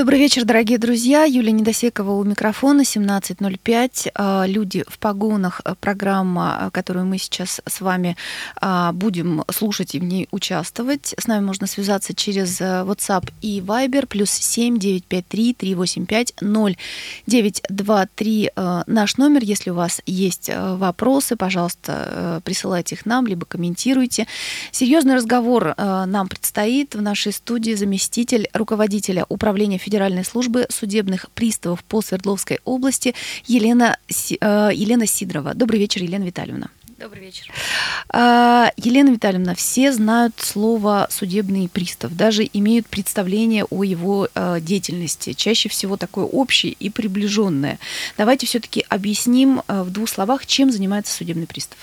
Добрый вечер, дорогие друзья. Юлия Недосекова у микрофона, 17.05. А, «Люди в погонах» — программа, а, которую мы сейчас с вами а, будем слушать и в ней участвовать. С нами можно связаться через WhatsApp и Viber, плюс 7 953 385 0923 наш номер. Если у вас есть вопросы, пожалуйста, присылайте их нам, либо комментируйте. Серьезный разговор нам предстоит в нашей студии заместитель руководителя управления Федеральной службы судебных приставов по Свердловской области Елена, э, Елена Сидорова. Добрый вечер, Елена Витальевна. Добрый вечер. А, Елена Витальевна, все знают слово судебный пристав, даже имеют представление о его э, деятельности, чаще всего такое общее и приближенное. Давайте все-таки объясним э, в двух словах, чем занимается судебный пристав.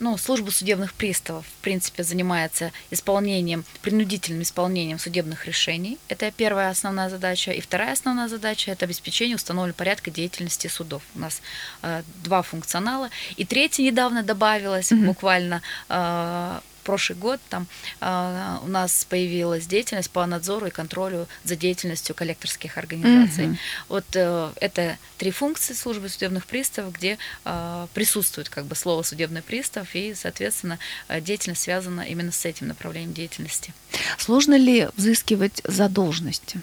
Ну, служба судебных приставов, в принципе, занимается исполнением, принудительным исполнением судебных решений. Это первая основная задача. И вторая основная задача – это обеспечение установленного порядка деятельности судов. У нас э, два функционала. И третья недавно добавилась, mm-hmm. буквально э, прошлый год там э, у нас появилась деятельность по надзору и контролю за деятельностью коллекторских организаций. Mm-hmm. Вот э, это три функции службы судебных приставов, где э, присутствует как бы слово судебный пристав и, соответственно, э, деятельность связана именно с этим направлением деятельности. Сложно ли взыскивать задолженности?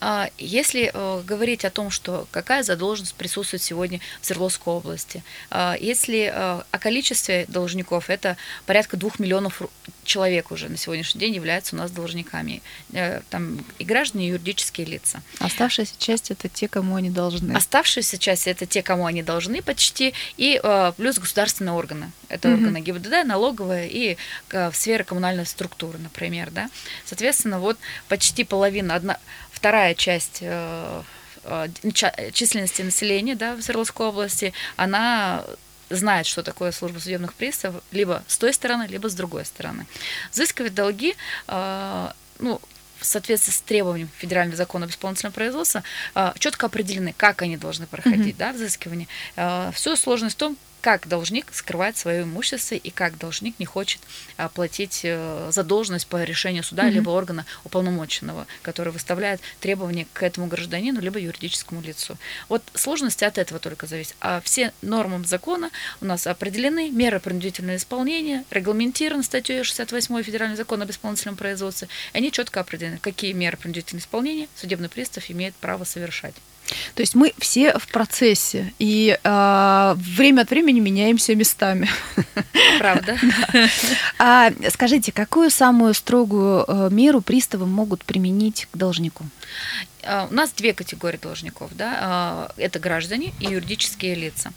А, если э, говорить о том, что какая задолженность присутствует сегодня в Свердловской области, а, если э, о количестве должников, это порядка двух миллионов человек уже на сегодняшний день являются у нас должниками. Э, там и граждане, и юридические лица. Оставшаяся часть это те, кому они должны. Оставшаяся часть это те, кому они должны почти, и плюс государственные органы. Это угу. органы ГИБДД, налоговая и сфера коммунальной структуры, например. Да? Соответственно, вот почти половина, одна, вторая часть э, э, численности населения да, в Свердловской области, она знает, что такое служба судебных приставов, либо с той стороны, либо с другой стороны. Взыскивать долги, э, ну, в соответствии с требованием федерального закона об исполнительном производстве, четко определены, как они должны проходить, mm-hmm. да, взыскивание. Всю сложность в том, как должник скрывает свое имущество и как должник не хочет а, платить э, задолженность по решению суда mm-hmm. либо органа уполномоченного, который выставляет требования к этому гражданину либо юридическому лицу. Вот сложности от этого только зависят. А все нормы закона у нас определены, меры принудительного исполнения, регламентированы статьей 68 Федерального закона об исполнительном производстве, и они четко определены, какие меры принудительного исполнения судебный пристав имеет право совершать. То есть мы все в процессе и э, время от времени меняемся местами. Правда. А скажите, какую самую строгую э, меру приставы могут применить к должнику? А, у нас две категории должников. Да? А, это граждане и юридические лица.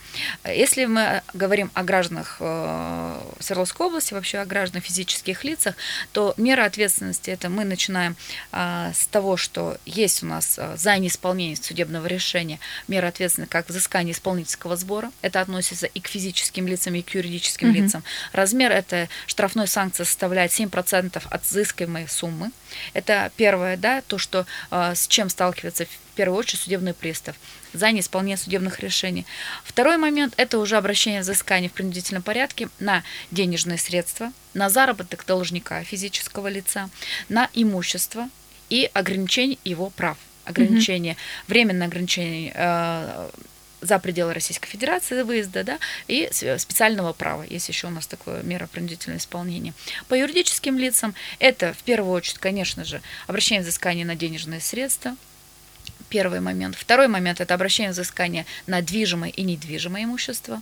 Если мы говорим о гражданах э, Свердловской области, вообще о гражданах физических лицах, то мера ответственности это мы начинаем а, с того, что есть у нас за неисполнение судебного решения мера ответственности как взыскание исполнительского сбора. Это относится и к физическим лицам, и к юридическим mm-hmm. лицам. Размер этой штрафной санкции составляет 7% от взыскиваемой суммы. Это первое, да, то, что с чем сталкивается в первую очередь судебный пристав за неисполнение судебных решений. Второй момент – это уже обращение взыскания в принудительном порядке на денежные средства, на заработок должника физического лица, на имущество и ограничение его прав. Ограничение, mm-hmm. временное ограничение э, за пределы Российской Федерации выезда, да, и специального права. Есть еще у нас такое мера принудительного исполнения. По юридическим лицам это в первую очередь, конечно же, обращение взыскания на денежные средства, Первый момент. Второй момент – это обращение взыскания на движимое и недвижимое имущество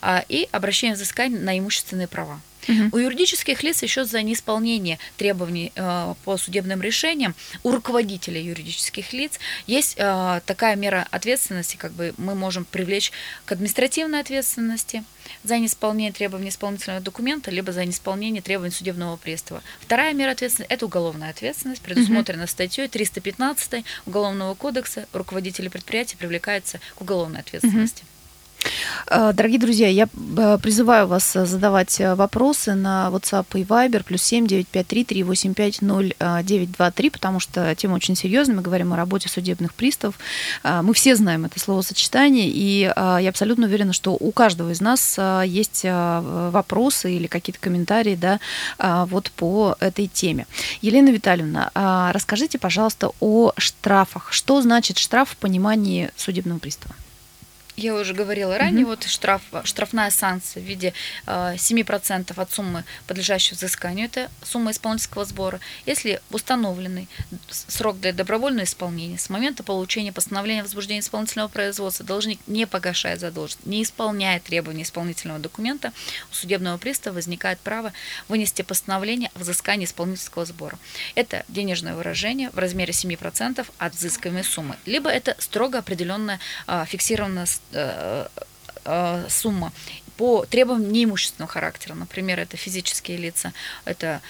а, и обращение взыскания на имущественные права. Угу. У юридических лиц еще за неисполнение требований э, по судебным решениям у руководителя юридических лиц есть э, такая мера ответственности, как бы мы можем привлечь к административной ответственности за неисполнение требований исполнительного документа, либо за неисполнение требований судебного пристава. Вторая мера ответственности – это уголовная ответственность, предусмотрена угу. статьей 315 Уголовного кодекса. Руководители предприятия привлекаются к уголовной ответственности. Угу. Э, дорогие друзья, я э, призываю вас э, задавать вопросы на WhatsApp и Viber плюс 7 953 385 0923, потому что тема очень серьезная. Мы говорим о работе судебных приставов. Мы все знаем это словосочетание, и я абсолютно уверена, что у каждого из нас есть вопросы или какие-то комментарии да, вот по этой теме. Елена Витальевна, расскажите, пожалуйста, о штрафах. Что значит штраф в понимании судебного пристава? Я уже говорила ранее, угу. вот штраф, штрафная санкция в виде э, 7% от суммы, подлежащей взысканию, это сумма исполнительского сбора. Если установленный срок для добровольного исполнения с момента получения постановления о возбуждении исполнительного производства должник не погашает задолженность, не исполняет требования исполнительного документа, у судебного пристава возникает право вынести постановление о взыскании исполнительского сбора. Это денежное выражение в размере 7% от взыскиваемой суммы, либо это строго определенная э, фиксированная Э, э, сумма по требованиям неимущественного характера. Например, это физические лица, это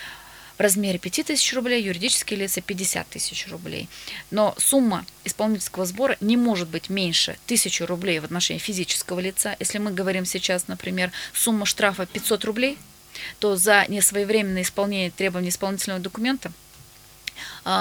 в размере 5000 рублей, юридические лица 50 тысяч рублей. Но сумма исполнительского сбора не может быть меньше 1000 рублей в отношении физического лица. Если мы говорим сейчас, например, сумма штрафа 500 рублей, то за несвоевременное исполнение требований исполнительного документа –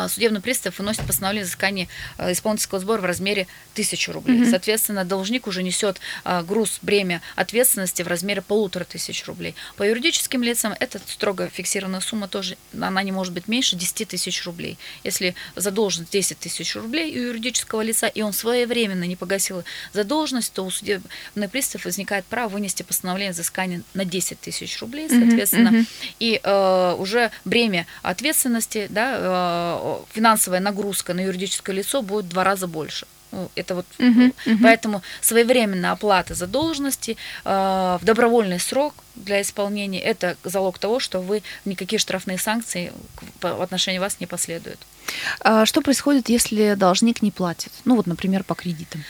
судебный пристав выносит постановление взыскания а, исполнительского сбора в размере 1000 рублей. Mm-hmm. Соответственно, должник уже несет а, груз, бремя ответственности в размере полутора тысяч рублей. По юридическим лицам это строго фиксированная сумма тоже, она не может быть меньше 10 тысяч рублей. Если задолженность 10 тысяч рублей у юридического лица, и он своевременно не погасил задолженность, то у судебного пристава возникает право вынести постановление взыскания на 10 тысяч рублей, соответственно, mm-hmm. и э, уже бремя ответственности, да, э, финансовая нагрузка на юридическое лицо будет в два раза больше. Ну, это вот uh-huh, uh-huh. поэтому своевременная оплата задолженности э, в добровольный срок для исполнения это залог того, что вы никакие штрафные санкции в отношении вас не последуют. А что происходит, если должник не платит? Ну вот, например, по кредитам.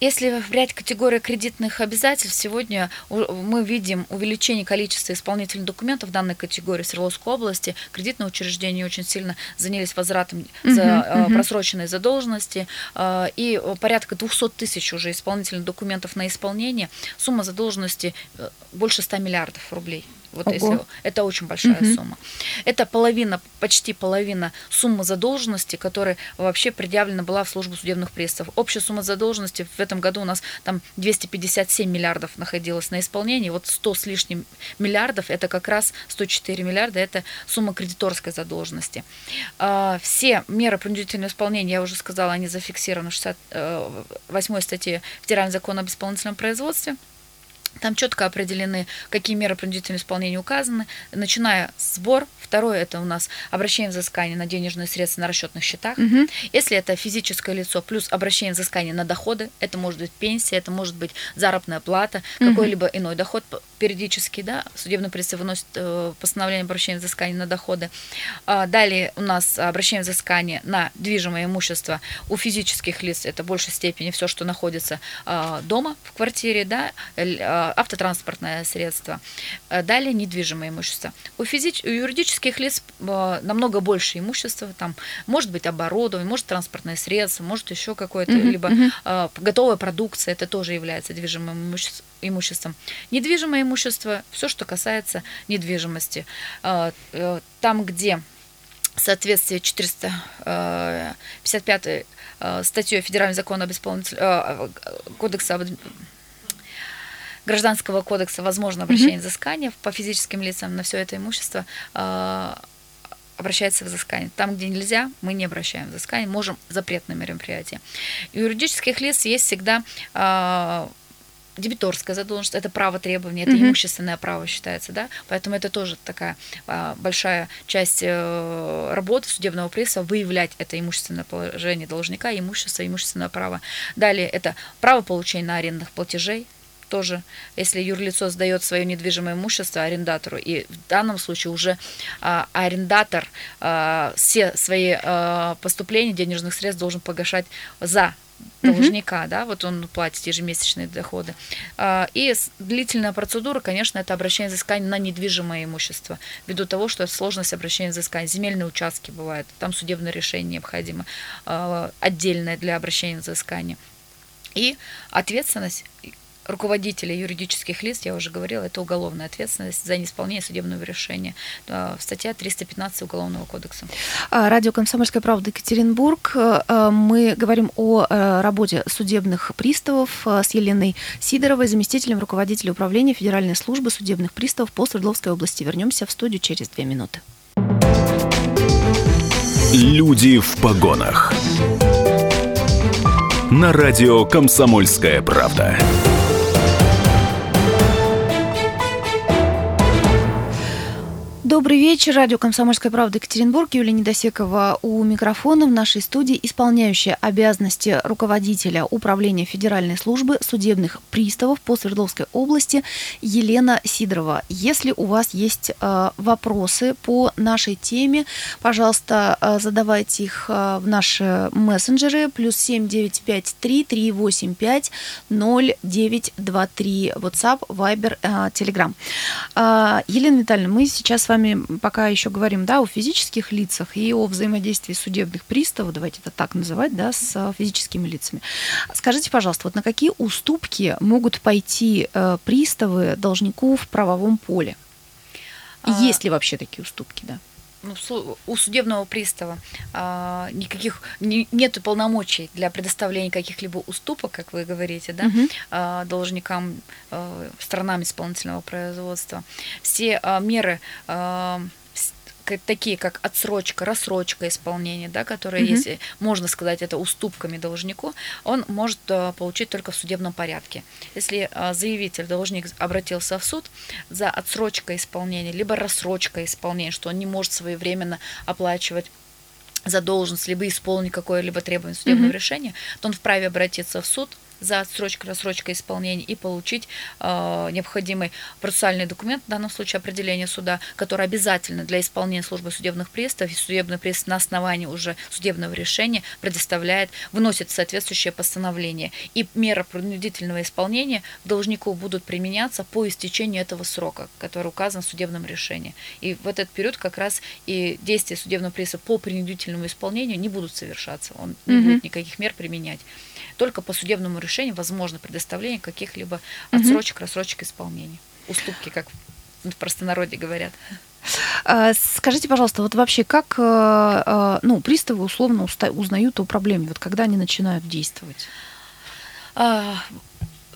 Если брать категорию кредитных обязательств, сегодня мы видим увеличение количества исполнительных документов в данной категории в Свердловской области. Кредитные учреждения очень сильно занялись возвратом за uh-huh, просроченные задолженности. А, и порядка 200 тысяч уже исполнительных документов на исполнение. Сумма задолженности э, больше 100 миллиардов рублей. Вот Ого. если это очень большая угу. сумма. Это половина, почти половина суммы задолженности, которая вообще предъявлена была в службу судебных приставов. Общая сумма задолженности в этом году у нас там 257 миллиардов находилась на исполнении. Вот 100 с лишним миллиардов, это как раз 104 миллиарда, это сумма кредиторской задолженности. А, все меры принудительного исполнения, я уже сказала, они зафиксированы в 68 статье Федерального закона об исполнительном производстве. Там четко определены, какие меры принудительного исполнения указаны, начиная сбор. Второе это у нас обращение взыскания на денежные средства на расчетных счетах. Угу. Если это физическое лицо, плюс обращение взыскания на доходы, это может быть пенсия, это может быть заработная плата, угу. какой-либо иной доход периодически, да, судебный пристав выносит э, постановление обращения взыскания на доходы. А далее у нас обращение взыскания на движимое имущество у физических лиц, это в большей степени все, что находится э, дома, в квартире, да, э, автотранспортное средство. Далее недвижимое имущество. У, физич... у юридических лиц намного больше имущества. Там может быть оборудование, может транспортное средство, может еще какое-то, uh-huh, либо uh-huh. готовая продукция. Это тоже является движимым имуществом. Недвижимое имущество, все, что касается недвижимости. Там, где в соответствии 455 статьей Федерального закона об исполнитель... Кодекса об Гражданского кодекса возможно обращение mm-hmm. взыскания по физическим лицам на все это имущество э, обращается взыскание. Там, где нельзя, мы не обращаем взыскание, можем запретные мероприятия. У юридических лиц есть всегда э, дебиторская задолженность, это право требования, это mm-hmm. имущественное право считается, да, поэтому это тоже такая а, большая часть э, работы судебного пресса выявлять это имущественное положение должника, имущество, имущественное право. Далее это право получения на арендных платежей, тоже, если юрлицо сдает свое недвижимое имущество арендатору, и в данном случае уже а, арендатор а, все свои а, поступления денежных средств должен погашать за должника, mm-hmm. да, вот он платит ежемесячные доходы. А, и длительная процедура, конечно, это обращение взыскания на недвижимое имущество, ввиду того, что сложность обращения взыскания. Земельные участки бывают, там судебное решение необходимо, а, отдельное для обращения взыскания. И ответственность руководителя юридических лиц, я уже говорила, это уголовная ответственность за неисполнение судебного решения. Статья 315 Уголовного кодекса. А, радио «Комсомольская правда» Екатеринбург. А, мы говорим о а, работе судебных приставов с Еленой Сидоровой, заместителем руководителя управления Федеральной службы судебных приставов по Свердловской области. Вернемся в студию через две минуты. Люди в погонах. На радио «Комсомольская правда». Добрый вечер. Радио «Комсомольская правда» Екатеринбург. Юлия Недосекова у микрофона в нашей студии, исполняющая обязанности руководителя Управления Федеральной службы судебных приставов по Свердловской области Елена Сидорова. Если у вас есть э, вопросы по нашей теме, пожалуйста, э, задавайте их э, в наши мессенджеры. Плюс семь девять пять три три восемь пять ноль девять два три. WhatsApp, Viber, э, Telegram. Э, Елена Витальевна, мы сейчас с вами вами пока еще говорим да, о физических лицах и о взаимодействии судебных приставов, давайте это так называть, да, с физическими лицами. Скажите, пожалуйста, вот на какие уступки могут пойти э, приставы должников в правовом поле? А... Есть ли вообще такие уступки, да? Ну, у судебного пристава а, никаких не, нет полномочий для предоставления каких-либо уступок, как вы говорите, да, угу. а, должникам, а, сторонам исполнительного производства. Все а, меры а, такие как отсрочка, рассрочка исполнения, да, которые, угу. если можно сказать, это уступками должнику, он может э, получить только в судебном порядке. Если э, заявитель, должник обратился в суд за отсрочкой исполнения, либо рассрочка исполнения, что он не может своевременно оплачивать задолженность, либо исполнить какое-либо требование судебного mm решения, то он вправе обратиться в суд за отсрочкой, рассрочкой исполнения и получить э, необходимый процессуальный документ, в данном случае определение суда, который обязательно для исполнения службы судебных приставов, и судебный пристав на основании уже судебного решения предоставляет, выносит соответствующее постановление. И меры принудительного исполнения должнику будут применяться по истечению этого срока, который указан в судебном решении. И в этот период как раз и действия судебного пристава по принудительному исполнению не будут совершаться. Он не будет никаких мер применять. Только по судебному решению возможно предоставление каких-либо отсрочек, рассрочек исполнения. Уступки, как в простонародье говорят. А, скажите, пожалуйста, вот вообще как э, э, ну, приставы условно узнают о проблеме, вот когда они начинают действовать?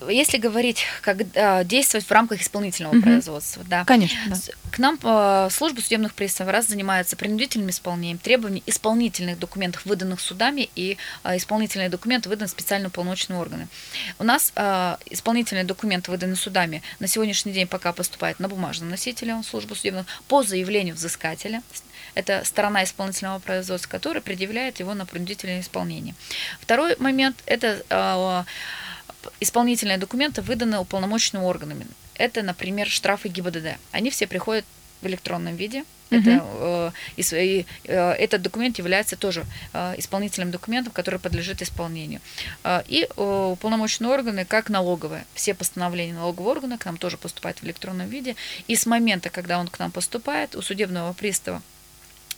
Если говорить, как а, действовать в рамках исполнительного угу. производства, да. Конечно. Да. К нам а, служба судебных приставов раз занимается принудительным исполнением требований исполнительных документов, выданных судами, и а, исполнительные документы выданы специально уполномоченные органы. У нас а, исполнительные документы, выданные судами, на сегодняшний день пока поступают на бумажном носителе службы судебных по заявлению взыскателя. Это сторона исполнительного производства, которая предъявляет его на принудительное исполнение. Второй момент – это а, исполнительные документы выданы уполномоченными органами. Это, например, штрафы ГИБДД. Они все приходят в электронном виде. Uh-huh. Это, э, и, э, этот документ является тоже э, исполнительным документом, который подлежит исполнению. Э, и э, уполномоченные органы, как налоговые, все постановления налогового органа к нам тоже поступают в электронном виде. И с момента, когда он к нам поступает, у судебного пристава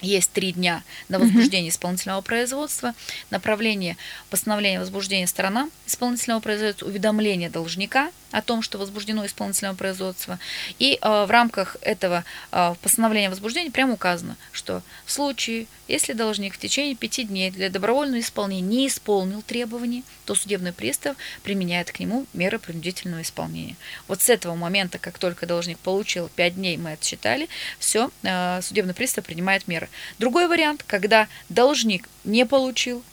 есть три дня на возбуждение исполнительного производства, направление постановления возбуждения сторонам исполнительного производства, уведомление должника о том, что возбуждено исполнительное производство. И э, в рамках этого э, постановления возбуждения прямо указано, что в случае, если должник в течение пяти дней для добровольного исполнения не исполнил требований, то судебный пристав применяет к нему меры принудительного исполнения. Вот с этого момента, как только должник получил пять дней, мы отсчитали, все, э, судебный пристав принимает меры. Другой вариант, когда должник не получил,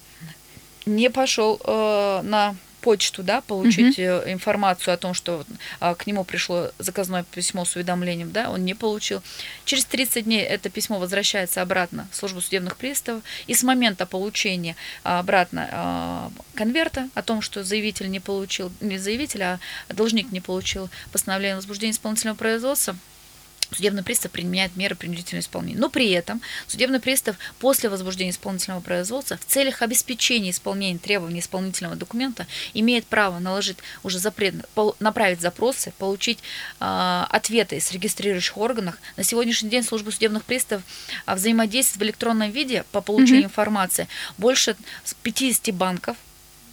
не пошел э, на почту, да, получить угу. информацию о том, что а, к нему пришло заказное письмо с уведомлением, да, он не получил. Через 30 дней это письмо возвращается обратно в службу судебных приставов, и с момента получения а, обратно а, конверта о том, что заявитель не получил, не заявитель, а должник не получил постановление о возбуждении исполнительного производства, судебный пристав применяет меры принудительного исполнения. Но при этом судебный пристав после возбуждения исполнительного производства в целях обеспечения исполнения требований исполнительного документа имеет право наложить уже запрет, направить запросы, получить э, ответы из регистрирующих органов. На сегодняшний день служба судебных приставов а, взаимодействует в электронном виде по получению mm-hmm. информации больше 50 банков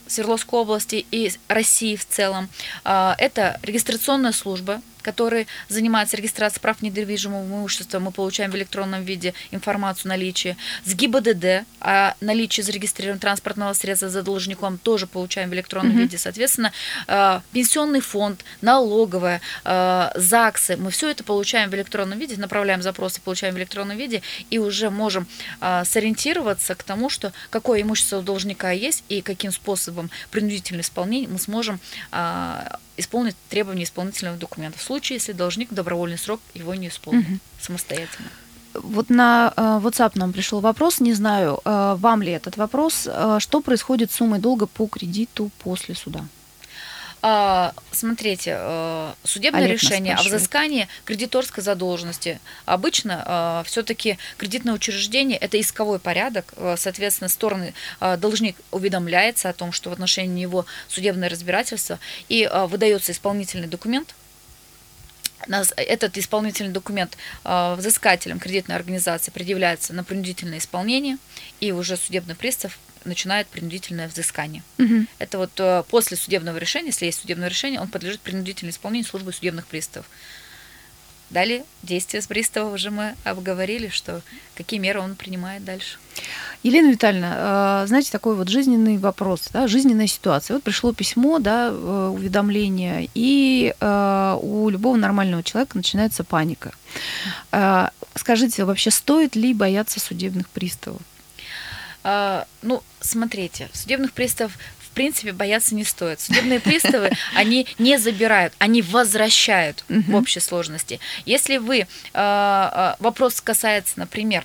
Свердловской области и России в целом. Это регистрационная служба, который занимается регистрацией прав недвижимого имущества, мы получаем в электронном виде информацию о наличии. С ГИБДД о наличии зарегистрированного транспортного средства за должником тоже получаем в электронном угу. виде. Соответственно, э, пенсионный фонд, налоговая, э, ЗАГСы, мы все это получаем в электронном виде, направляем запросы, получаем в электронном виде и уже можем э, сориентироваться к тому, что какое имущество у должника есть и каким способом принудительного исполнения мы сможем исполнить требования исполнительного документа в случае, если должник в добровольный срок его не исполнил угу. самостоятельно. Вот на э, WhatsApp нам пришел вопрос, не знаю, э, вам ли этот вопрос, э, что происходит с суммой долга по кредиту после суда? А, смотрите, судебное Олег решение о взыскании кредиторской задолженности. Обычно все-таки кредитное учреждение – это исковой порядок, соответственно, стороны должник уведомляется о том, что в отношении него судебное разбирательство, и выдается исполнительный документ, этот исполнительный документ взыскателем кредитной организации предъявляется на принудительное исполнение, и уже судебный пристав начинает принудительное взыскание. Угу. Это вот э, после судебного решения, если есть судебное решение, он подлежит принудительному исполнению службы судебных приставов. Далее действия с пристава уже мы обговорили, что какие меры он принимает дальше. Елена Витальевна, э, знаете, такой вот жизненный вопрос, да, жизненная ситуация. Вот пришло письмо, да, э, уведомление, и у любого нормального человека начинается паника. Скажите, вообще стоит ли бояться судебных приставов? А, ну, смотрите, судебных приставов принципе бояться не стоит. Судебные приставы, они не забирают, они возвращают в общей сложности. Если вы, а, а, вопрос касается, например,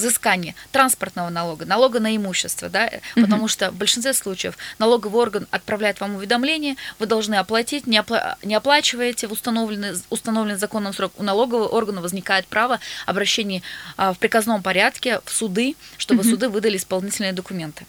взыскание транспортного налога, налога на имущество, да, потому что в большинстве случаев налоговый орган отправляет вам уведомление, вы должны оплатить, не, опла- не оплачиваете в установленный, установленный законом срок, у налогового органа возникает право обращения а, в приказном порядке в суды, чтобы суды выдали исполнительные документы.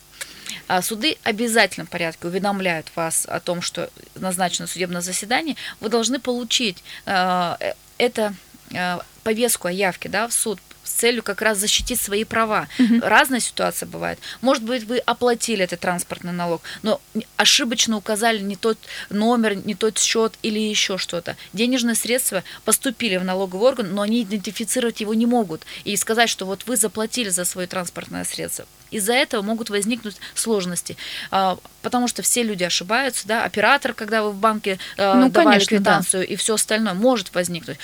А суды в обязательном порядке уведомляют вас о том, что назначено судебное заседание, вы должны получить а, э, это а, повестку о явке да, в суд с целью как раз защитить свои права. Угу. Разная ситуация бывает. Может быть, вы оплатили этот транспортный налог, но ошибочно указали не тот номер, не тот счет или еще что-то. Денежные средства поступили в налоговый орган, но они идентифицировать его не могут. И сказать, что вот вы заплатили за свое транспортное средство. Из-за этого могут возникнуть сложности, а, потому что все люди ошибаются, да, оператор, когда вы в банке а, ну, давали конечно, квитанцию да. и все остальное, может возникнуть.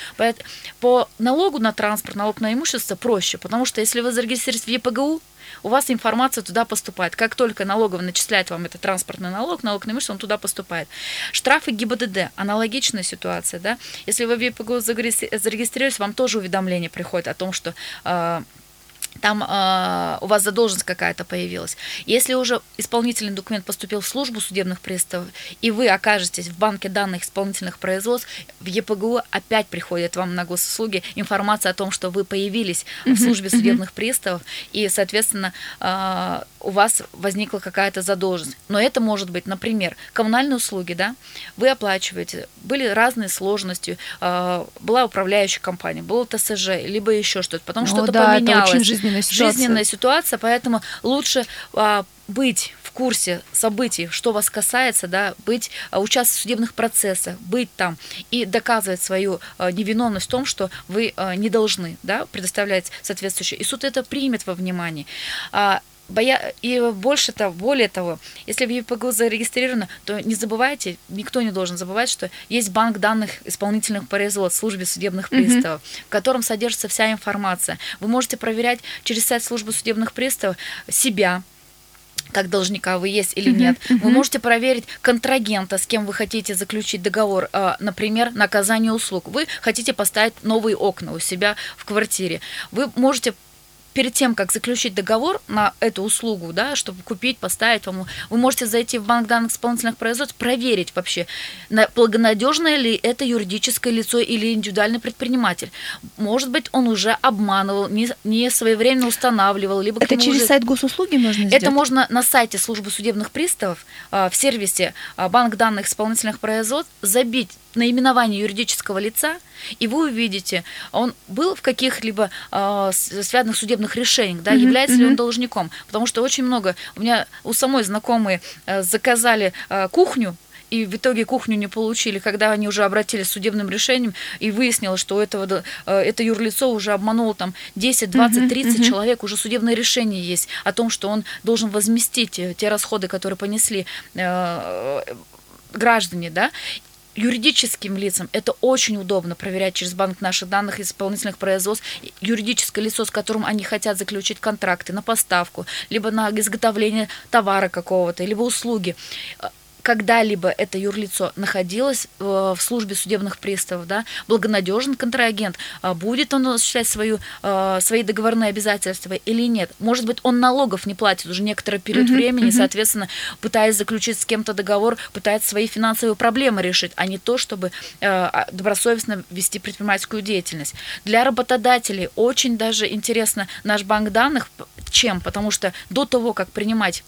По налогу на транспорт, налог на имущество проще, потому что если вы зарегистрируетесь в ЕПГУ, у вас информация туда поступает. Как только налоговый начисляет вам этот транспортный налог, налог на имущество, он туда поступает. Штрафы ГИБДД, аналогичная ситуация, да. Если вы в ЕПГУ зарегистрируетесь, вам тоже уведомление приходит о том, что а, там э, у вас задолженность какая-то появилась. Если уже исполнительный документ поступил в службу судебных приставов, и вы окажетесь в банке данных исполнительных производств, в ЕПГУ опять приходит вам на госуслуги информация о том, что вы появились в службе судебных приставов, и, соответственно, э, у вас возникла какая-то задолженность. Но это может быть, например, коммунальные услуги, да, вы оплачиваете, были разные сложности, э, была управляющая компания, было ТСЖ, либо еще что-то, потом ну, что-то да, поменялось. Это очень жизненная ситуация. Жизненная ситуация, поэтому лучше а, быть в курсе событий, что вас касается, да, быть, а, участвовать в судебных процессах, быть там и доказывать свою а, невиновность в том, что вы а, не должны, да, предоставлять соответствующее. И суд это примет во внимание. Боя... И больше того, более того, если в ЕПГУ зарегистрировано, то не забывайте, никто не должен забывать, что есть банк данных исполнительных производств службе судебных приставов, mm-hmm. в котором содержится вся информация. Вы можете проверять через сайт службы судебных приставов себя, как должника вы есть или нет. Uh-huh. Вы можете проверить контрагента, с кем вы хотите заключить договор, а, например, на оказание услуг. Вы хотите поставить новые окна у себя в квартире. Вы можете перед тем, как заключить договор на эту услугу, да, чтобы купить, поставить вам, вы можете зайти в банк данных исполнительных производств, проверить вообще, благонадежное ли это юридическое лицо или индивидуальный предприниматель. Может быть, он уже обманывал, не, не своевременно устанавливал, либо это через уже... сайт госуслуги можно сделать? Это можно на сайте службы судебных приставов а, в сервисе а, банк данных исполнительных производств забить наименование юридического лица, и вы увидите, он был в каких-либо э, связанных судебных решениях, да, mm-hmm, является mm-hmm. ли он должником. Потому что очень много, у меня у самой знакомые э, заказали э, кухню, и в итоге кухню не получили, когда они уже обратились с судебным решением, и выяснилось, что у этого, э, это юрлицо уже обмануло там 10, 20, 30 uh-huh, человек, уже судебное решение есть о том, что он должен возместить э, те расходы, которые понесли э, граждане, да, юридическим лицам. Это очень удобно проверять через банк наших данных исполнительных производств. Юридическое лицо, с которым они хотят заключить контракты на поставку, либо на изготовление товара какого-то, либо услуги когда-либо это юрлицо находилось э, в службе судебных приставов, да, благонадежен контрагент, а будет он осуществлять свою, э, свои договорные обязательства или нет. Может быть, он налогов не платит уже некоторый период uh-huh, времени, uh-huh. соответственно, пытаясь заключить с кем-то договор, пытается свои финансовые проблемы решить, а не то, чтобы э, а, добросовестно вести предпринимательскую деятельность. Для работодателей очень даже интересно наш банк данных. Чем? Потому что до того, как принимать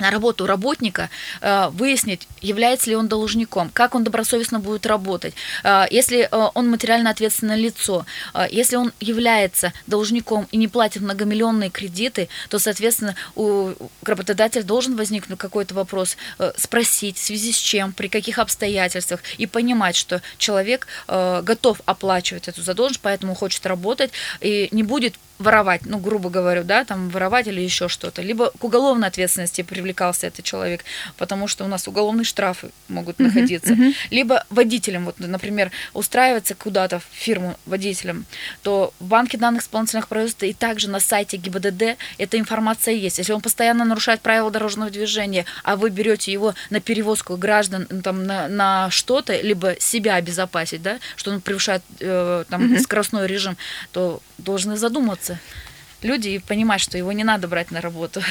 на работу работника, э, выяснить, является ли он должником, как он добросовестно будет работать, э, если э, он материально ответственное лицо, если он является должником и не платит многомиллионные кредиты, то, соответственно, у работодателя должен возникнуть какой-то вопрос, спросить, в связи с чем, при каких обстоятельствах, и понимать, что человек готов оплачивать эту задолженность, поэтому хочет работать и не будет воровать, ну, грубо говоря, да, там воровать или еще что-то, либо к уголовной ответственности привлекался этот человек, потому что у нас уголовные штрафы могут uh-huh, находиться, uh-huh. либо водителем, вот, например, устраивается куда-то в фирму водителем, то в банке данных исполнительных производств и также на сайте ГИБДД эта информация есть. Если он постоянно нарушает правила дорожного движения, а вы берете его на перевозку граждан там, на, на что-то, либо себя обезопасить, да, что он превышает э, там, uh-huh. скоростной режим, то должны задуматься люди и понимать, что его не надо брать на работу.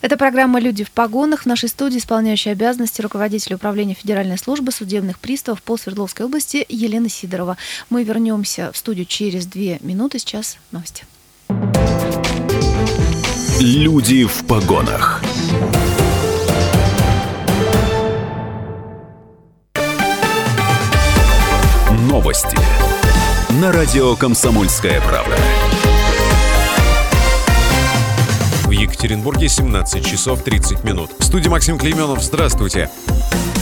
Это программа «Люди в погонах». В нашей студии исполняющая обязанности руководителя управления Федеральной службы судебных приставов по Свердловской области Елена Сидорова. Мы вернемся в студию через две минуты. Сейчас новости. «Люди в погонах». Новости на радио «Комсомольская правда». Екатеринбурге 17 часов 30 минут. В студии Максим Клейменов. Здравствуйте. В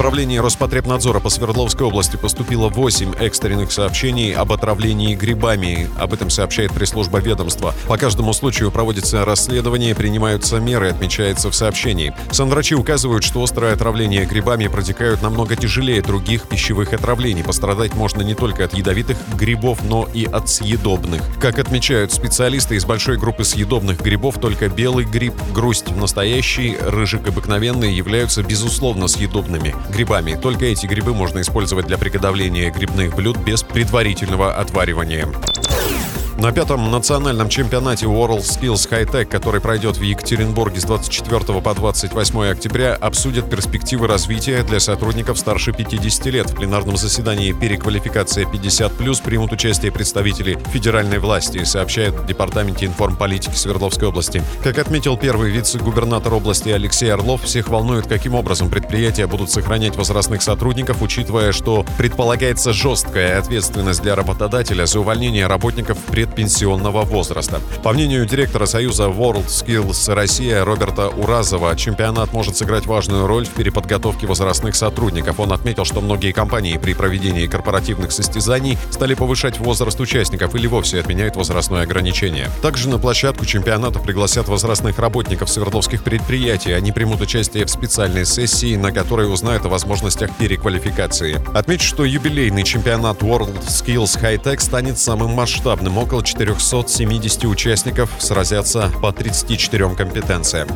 управлении Роспотребнадзора по Свердловской области поступило 8 экстренных сообщений об отравлении грибами. Об этом сообщает пресс-служба ведомства. По каждому случаю проводится расследование, принимаются меры, отмечается в сообщении. Санврачи указывают, что острое отравление грибами протекают намного тяжелее других пищевых отравлений. Пострадать можно не только от ядовитых грибов, но и от съедобных. Как отмечают специалисты, из большой группы съедобных грибов только белый гриб, грусть настоящий, рыжик обыкновенный являются безусловно съедобными грибами. Только эти грибы можно использовать для приготовления грибных блюд без предварительного отваривания. На пятом национальном чемпионате World Skills High Tech, который пройдет в Екатеринбурге с 24 по 28 октября, обсудят перспективы развития для сотрудников старше 50 лет. В пленарном заседании «Переквалификация 50+,» примут участие представители федеральной власти, сообщает в Департаменте информполитики Свердловской области. Как отметил первый вице-губернатор области Алексей Орлов, всех волнует, каким образом предприятия будут сохранять возрастных сотрудников, учитывая, что предполагается жесткая ответственность для работодателя за увольнение работников пред предпенсионного возраста. По мнению директора Союза World Skills Россия Роберта Уразова, чемпионат может сыграть важную роль в переподготовке возрастных сотрудников. Он отметил, что многие компании при проведении корпоративных состязаний стали повышать возраст участников или вовсе отменяют возрастное ограничение. Также на площадку чемпионата пригласят возрастных работников Свердловских предприятий. Они примут участие в специальной сессии, на которой узнают о возможностях переквалификации. Отмечу, что юбилейный чемпионат World Skills High Tech станет самым масштабным. Около около 470 участников сразятся по 34 компетенциям.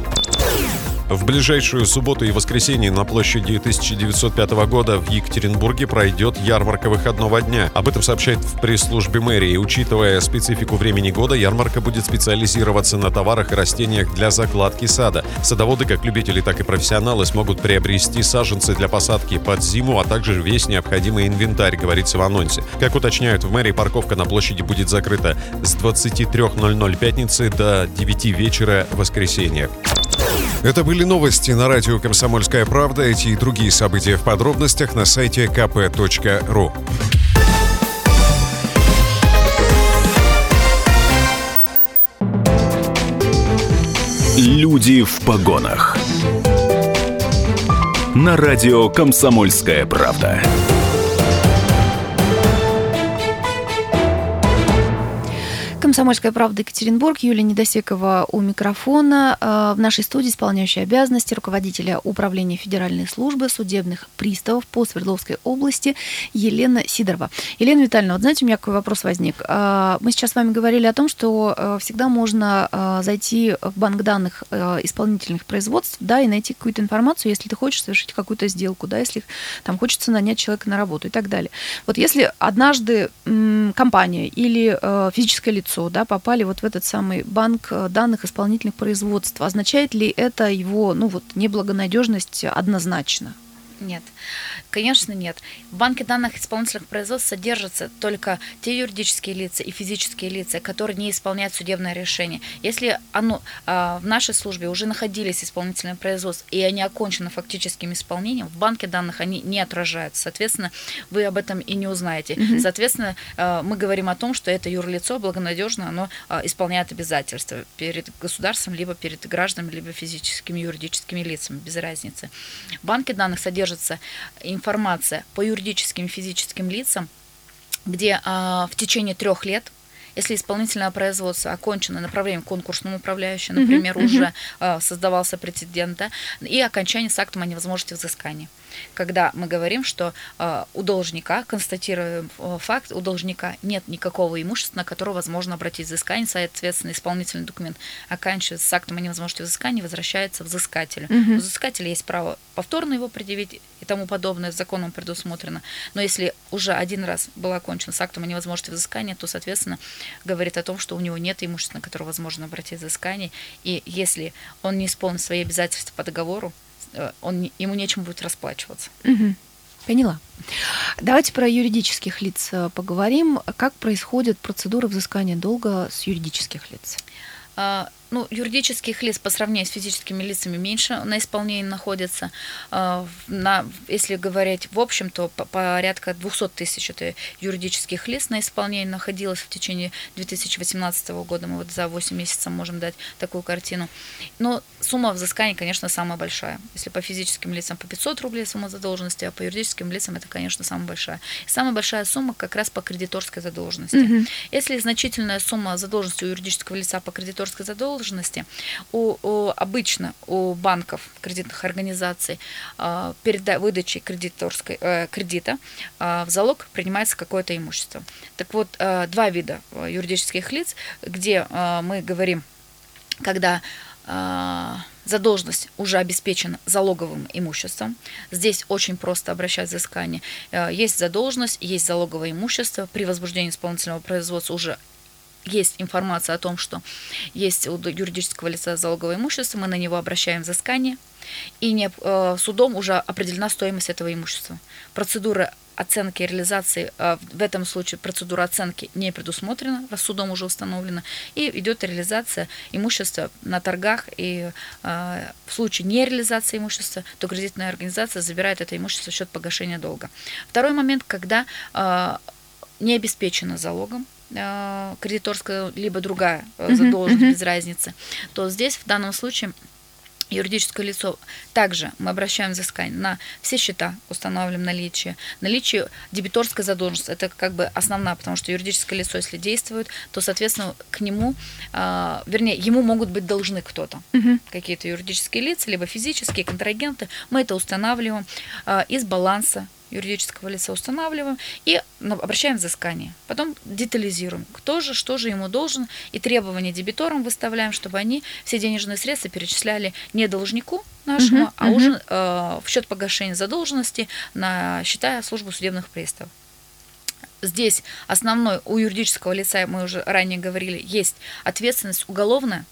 В ближайшую субботу и воскресенье на площади 1905 года в Екатеринбурге пройдет ярмарка выходного дня. Об этом сообщает в пресс-службе мэрии. Учитывая специфику времени года, ярмарка будет специализироваться на товарах и растениях для закладки сада. Садоводы, как любители, так и профессионалы, смогут приобрести саженцы для посадки под зиму, а также весь необходимый инвентарь, говорится в анонсе. Как уточняют в мэрии, парковка на площади будет закрыта с 23.00 пятницы до 9 вечера воскресенья. Это были новости на радио «Комсомольская правда». Эти и другие события в подробностях на сайте kp.ru. Люди в погонах. На радио «Комсомольская правда». «Комсомольская правда» Екатеринбург, Юлия Недосекова у микрофона. Э, в нашей студии исполняющая обязанности руководителя Управления Федеральной службы судебных приставов по Свердловской области Елена Сидорова. Елена Витальевна, вот знаете, у меня какой вопрос возник. Э, мы сейчас с вами говорили о том, что э, всегда можно зайти в банк данных исполнительных производств, да, и найти какую-то информацию, если ты хочешь совершить какую-то сделку, да, если там хочется нанять человека на работу и так далее. Вот если однажды компания или физическое лицо да, попали вот в этот самый банк э, данных исполнительных производств. Означает ли это его, ну вот, неблагонадежность однозначно? Нет. Конечно, нет. В банке данных исполнительных производств содержатся только те юридические лица и физические лица, которые не исполняют судебное решение. Если оно, а, в нашей службе уже находились исполнительные производства, и они окончены фактическим исполнением, в банке данных они не отражаются. Соответственно, вы об этом и не узнаете. Mm-hmm. Соответственно, а, мы говорим о том, что это юрлицо благонадежно, оно а, исполняет обязательства перед государством, либо перед гражданами, либо физическими юридическими лицами, без разницы. В банке данных содержится информация по юридическим и физическим лицам, где а, в течение трех лет если исполнительное производство окончено направлением конкурсному управляющему, например, uh-huh, уже uh-huh. создавался прецедент, да, и окончание с актом о невозможности взыскания когда мы говорим, что э, у должника, констатируем э, факт, у должника нет никакого имущества, на которое возможно обратить взыскание, соответственно, исполнительный документ оканчивается с актом о невозможности взыскания, возвращается взыскателю. Угу. У взыскателя есть право повторно его предъявить и тому подобное, законом предусмотрено. Но если уже один раз было окончено с актом о невозможности взыскания, то, соответственно, говорит о том, что у него нет имущества, на которое возможно обратить взыскание. И если он не исполнит свои обязательства по договору, он, ему нечем будет расплачиваться. Угу. Поняла. Давайте про юридических лиц э, поговорим. Как происходит процедура взыскания долга с юридических лиц? Ну, юридических лиц по сравнению с физическими лицами меньше на исполнении находится. А, на, если говорить в общем, то порядка 200 тысяч это юридических лиц на исполнении находилось в течение 2018 года. Мы вот за 8 месяцев можем дать такую картину. Но сумма взыскания, конечно, самая большая. Если по физическим лицам по 500 рублей сумма задолженности, а по юридическим лицам это, конечно, самая большая. И самая большая сумма как раз по кредиторской задолженности. Угу. Если значительная сумма задолженности у юридического лица по кредиторской задолженности, задолженности у, у, обычно у банков, кредитных организаций э, перед выдачей кредиторской, э, кредита э, в залог принимается какое-то имущество. Так вот, э, два вида юридических лиц, где э, мы говорим, когда э, задолженность уже обеспечена залоговым имуществом. Здесь очень просто обращать взыскание. Есть задолженность, есть залоговое имущество. При возбуждении исполнительного производства уже есть информация о том, что есть у юридического лица залоговое имущество, мы на него обращаем взыскание, и не, э, судом уже определена стоимость этого имущества. Процедура оценки и реализации, э, в этом случае процедура оценки не предусмотрена, судом уже установлена, и идет реализация имущества на торгах, и э, в случае нереализации имущества, то кредитная организация забирает это имущество в счет погашения долга. Второй момент, когда э, не обеспечено залогом, кредиторская, либо другая uh-huh, задолженность, uh-huh. без разницы, то здесь в данном случае юридическое лицо. Также мы обращаем взыскание на все счета, устанавливаем наличие. Наличие дебиторской задолженности, это как бы основная, потому что юридическое лицо, если действует, то, соответственно, к нему, э, вернее, ему могут быть должны кто-то. Угу. Какие-то юридические лица, либо физические контрагенты. Мы это устанавливаем э, из баланса юридического лица устанавливаем и обращаем взыскание. Потом детализируем, кто же, что же ему должен, и требования дебиторам выставляем, чтобы они все денежные средства перечисляли не должнику нашему, uh-huh, а uh-huh. уже э, в счет погашения задолженности на счета службы судебных приставов. Здесь основной у юридического лица, мы уже ранее говорили, есть ответственность уголовная,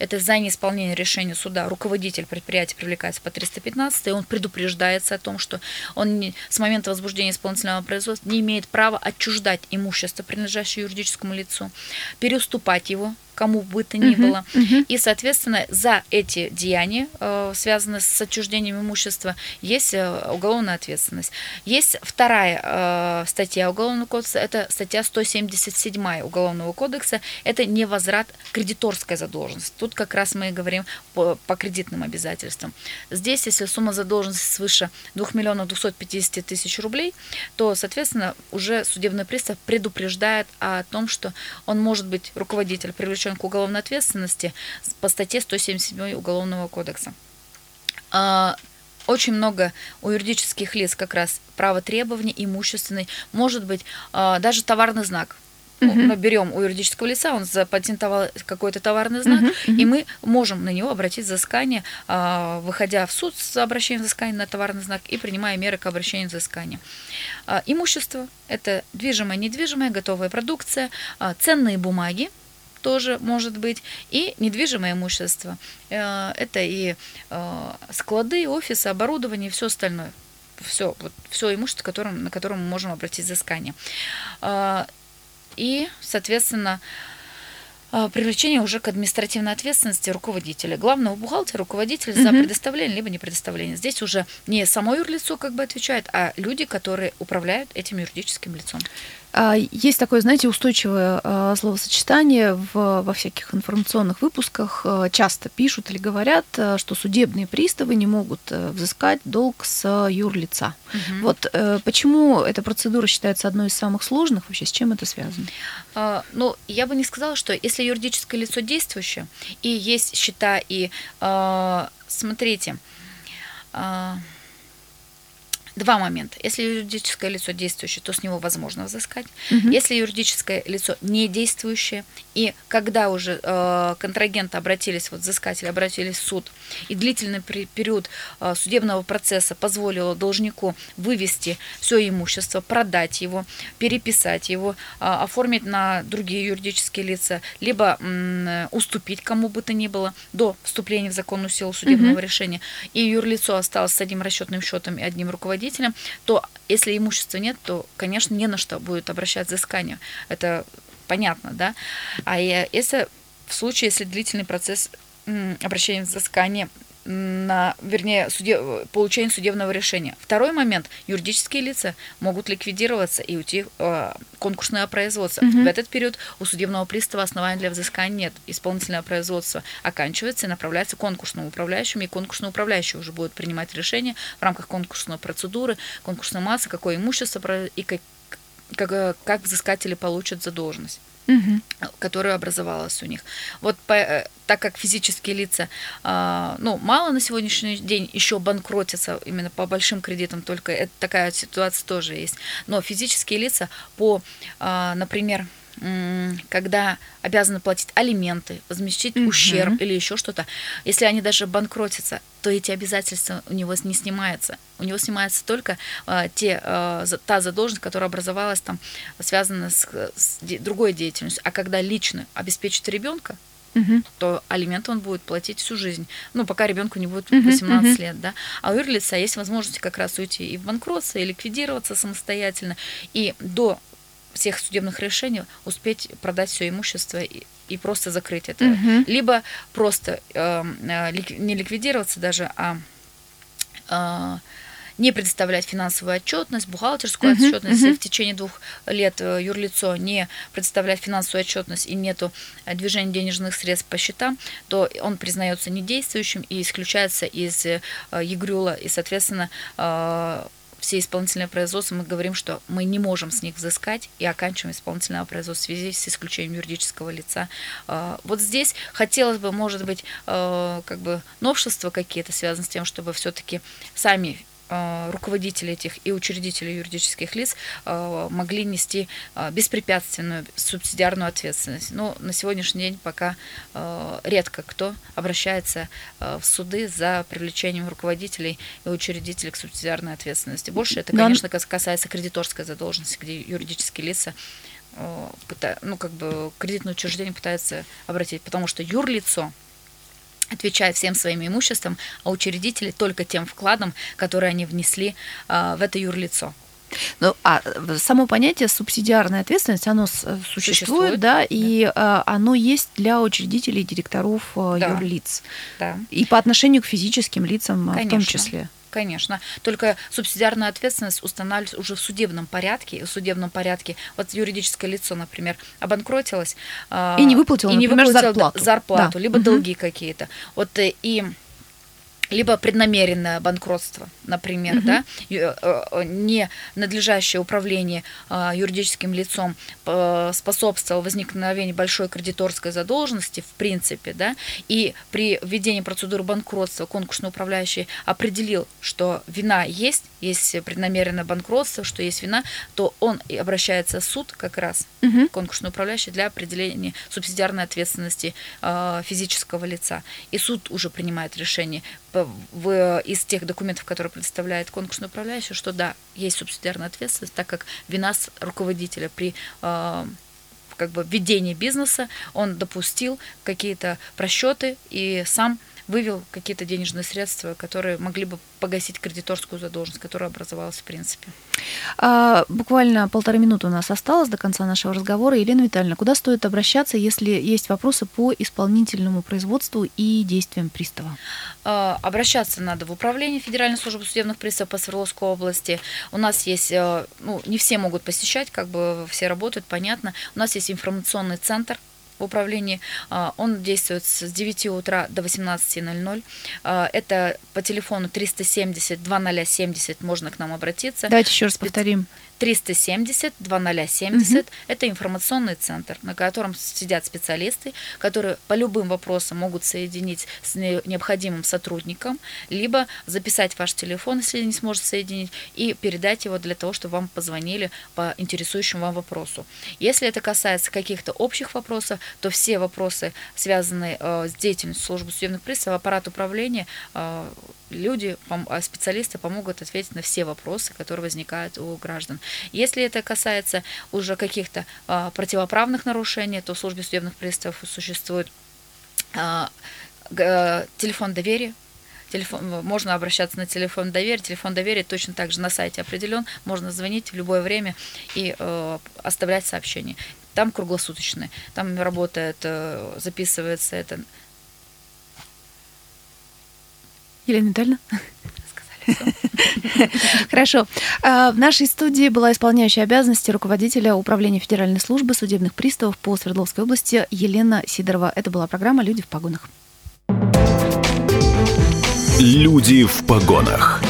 это за неисполнение решения суда руководитель предприятия привлекается по 315, и он предупреждается о том, что он не, с момента возбуждения исполнительного производства не имеет права отчуждать имущество, принадлежащее юридическому лицу, переуступать его кому бы то ни было. Uh-huh. И, соответственно, за эти деяния, э, связанные с отчуждением имущества, есть э, уголовная ответственность. Есть вторая э, статья Уголовного кодекса, это статья 177 Уголовного кодекса, это невозврат кредиторской задолженности. Тут как раз мы говорим по, по кредитным обязательствам. Здесь, если сумма задолженности свыше 2 миллионов 250 тысяч рублей, то, соответственно, уже судебный пристав предупреждает о том, что он может быть руководитель привлечен к уголовной ответственности по статье 177 Уголовного кодекса. А, очень много у юридических лиц как раз право требования, имущественный, может быть а, даже товарный знак. Uh-huh. Мы берем у юридического лица, он запатентовал какой-то товарный знак, uh-huh. Uh-huh. и мы можем на него обратить взыскание, а, выходя в суд с обращением взыскания на товарный знак и принимая меры к обращению взыскания. Имущество – это движимое, недвижимое, готовая продукция, ценные бумаги, тоже может быть, и недвижимое имущество. Э, это и склады, офисы, оборудование и все остальное. Все, вот, все имущество, которым, на котором мы можем обратить взыскание. И, соответственно, привлечение уже к административной ответственности руководителя, главного бухгалтера, руководителя за предоставление либо не предоставление. Здесь уже не само юрлицо как бы отвечает, а люди, которые управляют этим юридическим лицом. А, есть такое, знаете, устойчивое а, словосочетание в, во всяких информационных выпусках. А, часто пишут или говорят, что судебные приставы не могут э, взыскать долг с юрлица. Угу. Вот э, почему эта процедура считается одной из самых сложных? Вообще с чем это связано? А, ну, я бы не сказала, что если юридическое лицо действующее и есть счета и а, смотрите. А, два момента. Если юридическое лицо действующее, то с него возможно взыскать. Угу. Если юридическое лицо не действующее, и когда уже э, контрагенты обратились, вот взыскатели обратились в суд, и длительный период э, судебного процесса позволило должнику вывести все имущество, продать его, переписать его, э, оформить на другие юридические лица, либо э, уступить кому бы то ни было до вступления в законную силу судебного угу. решения, и юрлицо осталось с одним расчетным счетом и одним руководителем, родителям, то если имущества нет, то, конечно, не на что будет обращать взыскание. Это понятно, да? А если в случае, если длительный процесс обращения взыскания на, вернее, суде, получение судебного решения. Второй момент. Юридические лица могут ликвидироваться и уйти э, конкурсное производство. Угу. В этот период у судебного пристава оснований для взыскания нет. Исполнительное производство оканчивается и направляется конкурсному управляющему, и конкурсный управляющий уже будет принимать решение в рамках конкурсной процедуры, конкурсной массы, какое имущество и как, как, как взыскатели получат задолженность угу. которая образовалась у них. Вот по, э, так как физические лица, а, ну, мало на сегодняшний день еще банкротятся именно по большим кредитам, только это, такая ситуация тоже есть. Но физические лица по, а, например, когда обязаны платить алименты, возмещить угу. ущерб или еще что-то, если они даже банкротятся, то эти обязательства у него не снимаются. У него снимается только э, те, э, та задолженность, которая образовалась там, связана с, с другой деятельностью. А когда лично обеспечит ребенка, угу. то алименты он будет платить всю жизнь. Ну, пока ребенку не будет 18 угу, лет, да. А у юрлица есть возможность как раз уйти и в банкротство, и ликвидироваться самостоятельно. И до всех судебных решений успеть продать все имущество и, и просто закрыть это. Угу. Либо просто эм, э, лик, не ликвидироваться даже, а э, не предоставлять финансовую отчетность, бухгалтерскую uh-huh, отчетность, uh-huh. в течение двух лет э, юрлицо не предоставляет финансовую отчетность и нету э, движения денежных средств по счетам, то он признается недействующим и исключается из э, ЕГРЮЛа, и, соответственно, все исполнительные производства, мы говорим, что мы не можем с них взыскать и оканчиваем исполнительное производство в связи с исключением юридического лица. А, вот здесь хотелось бы, может быть, а, как бы новшества какие-то связаны с тем, чтобы все-таки сами руководители этих и учредители юридических лиц а, могли нести а, беспрепятственную субсидиарную ответственность. Но на сегодняшний день пока редко кто обращается в суды за привлечением руководителей и учредителей к субсидиарной ответственности. Больше это, конечно, касается кредиторской задолженности, где юридические лица ну, как бы кредитное учреждение пытаются обратить, потому что юрлицо отвечает всем своим имуществом, а учредители только тем вкладом, который они внесли в это юрлицо. Ну, а само понятие субсидиарная ответственность, оно существует, существует да, да, и а, оно есть для учредителей и директоров да. юрлиц. Да. И по отношению к физическим лицам Конечно. в том числе. Конечно. Только субсидиарная ответственность устанавливается уже в судебном порядке. В судебном порядке, вот юридическое лицо, например, обанкротилось. И не выплатило, и не например, выплатило зарплату. зарплату да. либо угу. долги какие-то. Вот э, и либо преднамеренное банкротство, например, угу. да, э, э, не надлежащее управление а, юридическим лицом способствовало возникновению большой кредиторской задолженности, в принципе, да, и при введении процедуры банкротства конкурсный управляющий определил, что вина есть, есть преднамеренное банкротство, что есть вина, то он обращается в суд как раз, угу. конкурсный управляющий, для определения субсидиарной ответственности а, физического лица. И суд уже принимает решение в, из тех документов, которые представляет конкурсный управляющий, что да, есть субсидиарная ответственность, так как вина с руководителя при э, как бы ведении бизнеса, он допустил какие-то просчеты и сам вывел какие-то денежные средства, которые могли бы погасить кредиторскую задолженность, которая образовалась в принципе. А, буквально полторы минуты у нас осталось до конца нашего разговора. Елена Витальевна, куда стоит обращаться, если есть вопросы по исполнительному производству и действиям пристава? А, обращаться надо в управление Федеральной службы судебных приставов по Свердловской области. У нас есть, э, ну, не все могут посещать, как бы все работают, понятно. У нас есть информационный центр в управлении. А, он действует с 9 утра до 18.00. А, это по телефону 370 2070 можно к нам обратиться. Давайте еще раз повторим. 370 2070 угу. это информационный центр, на котором сидят специалисты, которые по любым вопросам могут соединить с необходимым сотрудником, либо записать ваш телефон, если не сможет соединить, и передать его для того, чтобы вам позвонили по интересующему вам вопросу. Если это касается каких-то общих вопросов, то все вопросы, связанные э, с деятельностью службы судебных приставов, аппарат управления э, люди, а специалисты помогут ответить на все вопросы, которые возникают у граждан. Если это касается уже каких-то а, противоправных нарушений, то в службе судебных приставов существует а, телефон доверия, телефон, можно обращаться на телефон доверия. Телефон доверия точно так же на сайте определен. Можно звонить в любое время и э, оставлять сообщения. Там круглосуточные. Там работает, э, записывается это Елена Витальевна? Хорошо. А, в нашей студии была исполняющая обязанности руководителя Управления Федеральной службы судебных приставов по Свердловской области Елена Сидорова. Это была программа «Люди в погонах». «Люди в погонах».